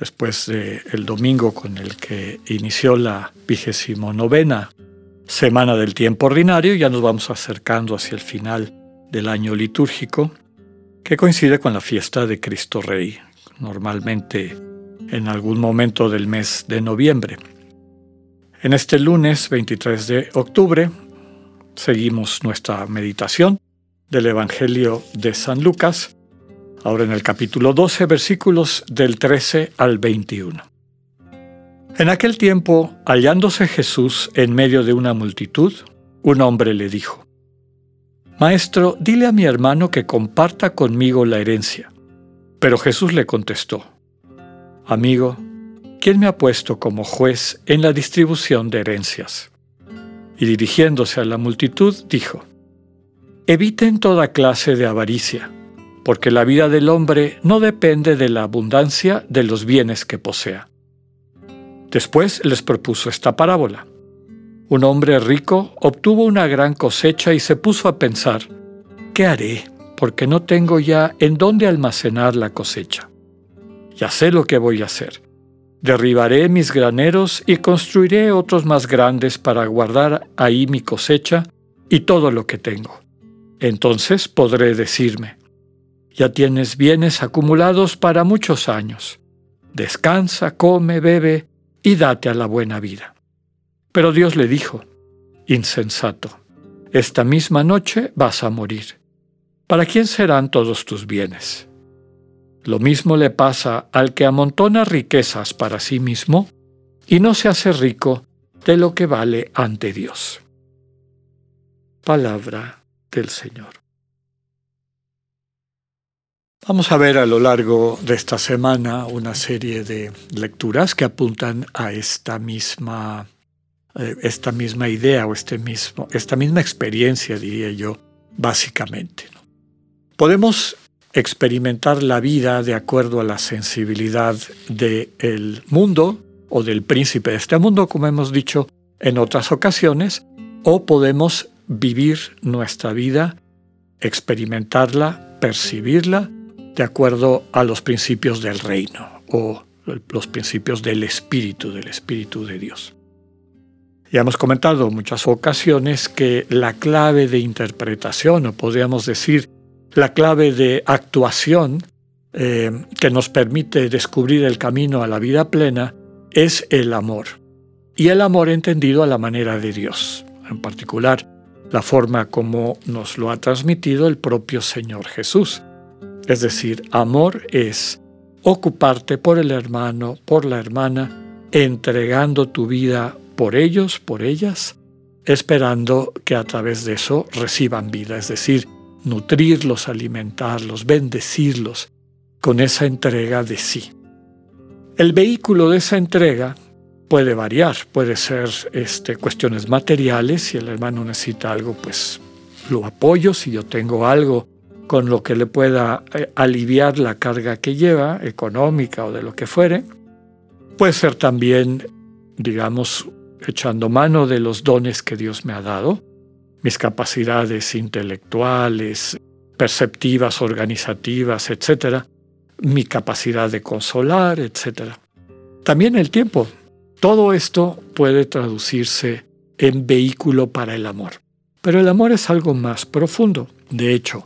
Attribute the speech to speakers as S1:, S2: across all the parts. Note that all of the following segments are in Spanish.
S1: después del domingo con el que inició la vigésimo novena semana del tiempo ordinario, ya nos vamos acercando hacia el final del año litúrgico, que coincide con la fiesta de Cristo Rey, normalmente en algún momento del mes de noviembre. En este lunes 23 de octubre seguimos nuestra meditación del Evangelio de San Lucas, ahora en el capítulo 12, versículos del 13 al 21. En aquel tiempo, hallándose Jesús en medio de una multitud, un hombre le dijo, Maestro, dile a mi hermano que comparta conmigo la herencia. Pero Jesús le contestó, Amigo, ¿quién me ha puesto como juez en la distribución de herencias? Y dirigiéndose a la multitud, dijo, Eviten toda clase de avaricia porque la vida del hombre no depende de la abundancia de los bienes que posea. Después les propuso esta parábola. Un hombre rico obtuvo una gran cosecha y se puso a pensar, ¿qué haré? Porque no tengo ya en dónde almacenar la cosecha. Ya sé lo que voy a hacer. Derribaré mis graneros y construiré otros más grandes para guardar ahí mi cosecha y todo lo que tengo. Entonces podré decirme, ya tienes bienes acumulados para muchos años. Descansa, come, bebe y date a la buena vida. Pero Dios le dijo, insensato, esta misma noche vas a morir. ¿Para quién serán todos tus bienes? Lo mismo le pasa al que amontona riquezas para sí mismo y no se hace rico de lo que vale ante Dios. Palabra del Señor. Vamos a ver a lo largo de esta semana una serie de lecturas que apuntan a esta misma, eh, esta misma idea o este mismo, esta misma experiencia, diría yo, básicamente. Podemos experimentar la vida de acuerdo a la sensibilidad del mundo o del príncipe de este mundo, como hemos dicho en otras ocasiones, o podemos vivir nuestra vida, experimentarla, percibirla, de acuerdo a los principios del reino o los principios del espíritu, del espíritu de Dios. Ya hemos comentado en muchas ocasiones que la clave de interpretación, o podríamos decir la clave de actuación eh, que nos permite descubrir el camino a la vida plena, es el amor. Y el amor entendido a la manera de Dios, en particular la forma como nos lo ha transmitido el propio Señor Jesús. Es decir, amor es ocuparte por el hermano, por la hermana, entregando tu vida por ellos, por ellas, esperando que a través de eso reciban vida, es decir, nutrirlos, alimentarlos, bendecirlos con esa entrega de sí. El vehículo de esa entrega puede variar, puede ser este, cuestiones materiales, si el hermano necesita algo, pues lo apoyo, si yo tengo algo con lo que le pueda eh, aliviar la carga que lleva, económica o de lo que fuere. Puede ser también, digamos, echando mano de los dones que Dios me ha dado, mis capacidades intelectuales, perceptivas, organizativas, etc., mi capacidad de consolar, etc. También el tiempo. Todo esto puede traducirse en vehículo para el amor. Pero el amor es algo más profundo. De hecho,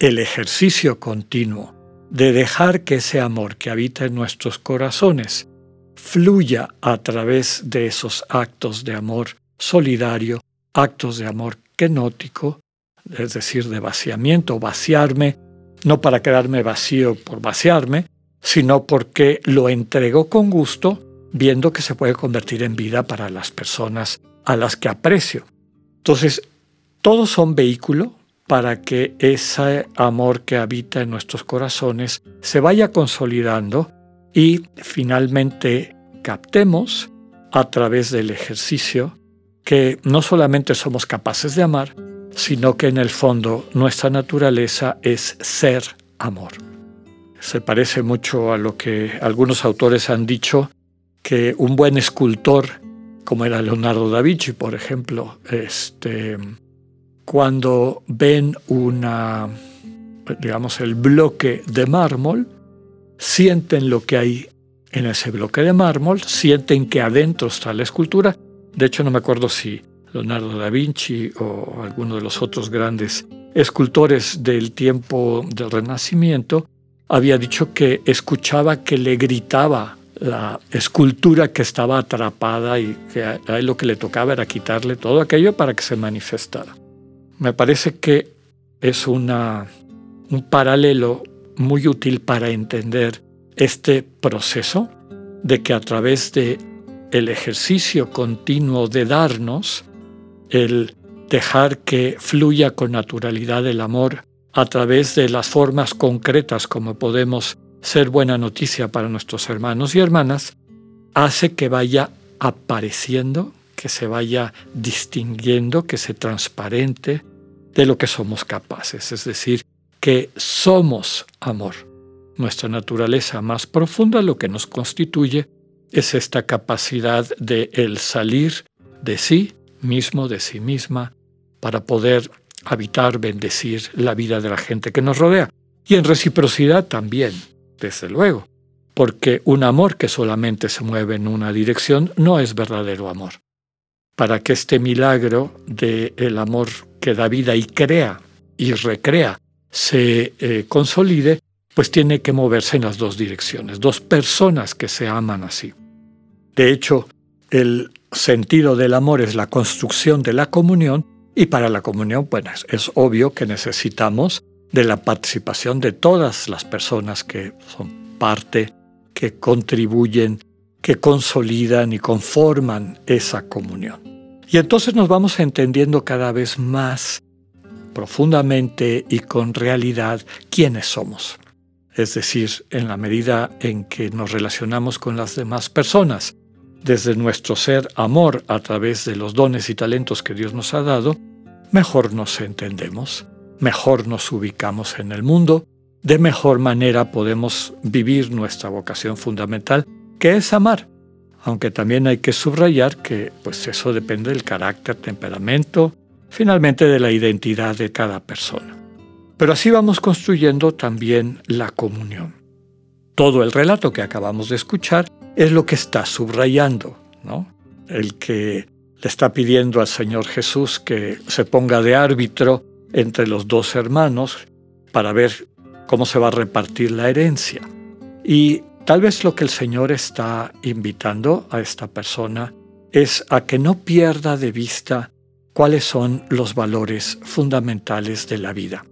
S1: el ejercicio continuo de dejar que ese amor que habita en nuestros corazones fluya a través de esos actos de amor solidario, actos de amor kenótico, es decir, de vaciamiento, vaciarme, no para quedarme vacío por vaciarme, sino porque lo entrego con gusto, viendo que se puede convertir en vida para las personas a las que aprecio. Entonces, todos son vehículo para que ese amor que habita en nuestros corazones se vaya consolidando y finalmente captemos a través del ejercicio que no solamente somos capaces de amar, sino que en el fondo nuestra naturaleza es ser amor. Se parece mucho a lo que algunos autores han dicho, que un buen escultor, como era Leonardo da Vinci, por ejemplo, este, cuando ven una, digamos, el bloque de mármol, sienten lo que hay en ese bloque de mármol, sienten que adentro está la escultura. De hecho, no me acuerdo si Leonardo da Vinci o alguno de los otros grandes escultores del tiempo del Renacimiento había dicho que escuchaba que le gritaba la escultura que estaba atrapada y que a él lo que le tocaba era quitarle todo aquello para que se manifestara. Me parece que es una, un paralelo muy útil para entender este proceso de que a través de el ejercicio continuo de darnos, el dejar que fluya con naturalidad el amor a través de las formas concretas como podemos ser buena noticia para nuestros hermanos y hermanas, hace que vaya apareciendo, que se vaya distinguiendo, que se transparente de lo que somos capaces, es decir, que somos amor. Nuestra naturaleza más profunda, lo que nos constituye, es esta capacidad de el salir de sí mismo, de sí misma, para poder habitar, bendecir la vida de la gente que nos rodea. Y en reciprocidad también, desde luego, porque un amor que solamente se mueve en una dirección no es verdadero amor. Para que este milagro del el amor que da vida y crea y recrea se eh, consolide, pues tiene que moverse en las dos direcciones, dos personas que se aman así. De hecho, el sentido del amor es la construcción de la comunión y para la comunión, pues es obvio que necesitamos de la participación de todas las personas que son parte, que contribuyen, que consolidan y conforman esa comunión. Y entonces nos vamos entendiendo cada vez más profundamente y con realidad quiénes somos. Es decir, en la medida en que nos relacionamos con las demás personas, desde nuestro ser amor a través de los dones y talentos que Dios nos ha dado, mejor nos entendemos, mejor nos ubicamos en el mundo, de mejor manera podemos vivir nuestra vocación fundamental, que es amar. Aunque también hay que subrayar que pues eso depende del carácter, temperamento, finalmente de la identidad de cada persona. Pero así vamos construyendo también la comunión. Todo el relato que acabamos de escuchar es lo que está subrayando, ¿no? El que le está pidiendo al Señor Jesús que se ponga de árbitro entre los dos hermanos para ver cómo se va a repartir la herencia. Y tal vez lo que el Señor está invitando a esta persona es a que no pierda de vista cuáles son los valores fundamentales de la vida.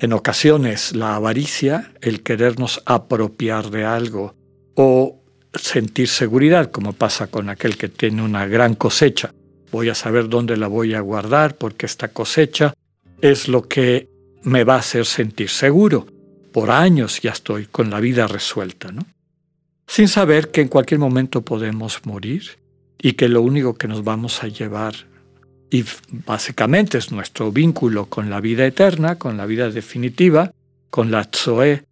S1: En ocasiones la avaricia, el querernos apropiar de algo o sentir seguridad, como pasa con aquel que tiene una gran cosecha. Voy a saber dónde la voy a guardar porque esta cosecha es lo que me va a hacer sentir seguro. Por años ya estoy con la vida resuelta, ¿no? Sin saber que en cualquier momento podemos morir y que lo único que nos vamos a llevar y básicamente es nuestro vínculo con la vida eterna, con la vida definitiva, con la Zoe,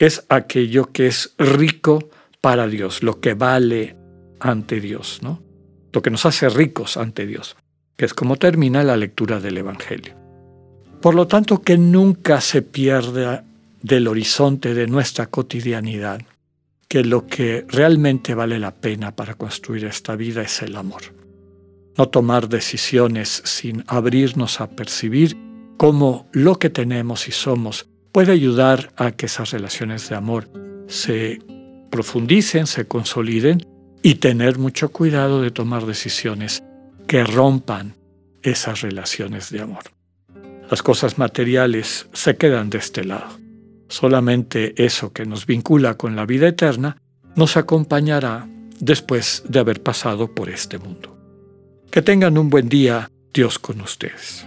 S1: es aquello que es rico para Dios, lo que vale ante Dios, ¿no? Lo que nos hace ricos ante Dios, que es como termina la lectura del Evangelio. Por lo tanto, que nunca se pierda del horizonte de nuestra cotidianidad que lo que realmente vale la pena para construir esta vida es el amor no tomar decisiones sin abrirnos a percibir cómo lo que tenemos y somos puede ayudar a que esas relaciones de amor se profundicen, se consoliden y tener mucho cuidado de tomar decisiones que rompan esas relaciones de amor. Las cosas materiales se quedan de este lado. Solamente eso que nos vincula con la vida eterna nos acompañará después de haber pasado por este mundo. Que tengan un buen día, Dios con ustedes.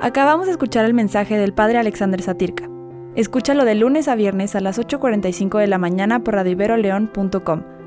S2: Acabamos de escuchar el mensaje del padre Alexander Satirka. Escúchalo de lunes a viernes a las 8.45 de la mañana por radioiberoleón.com,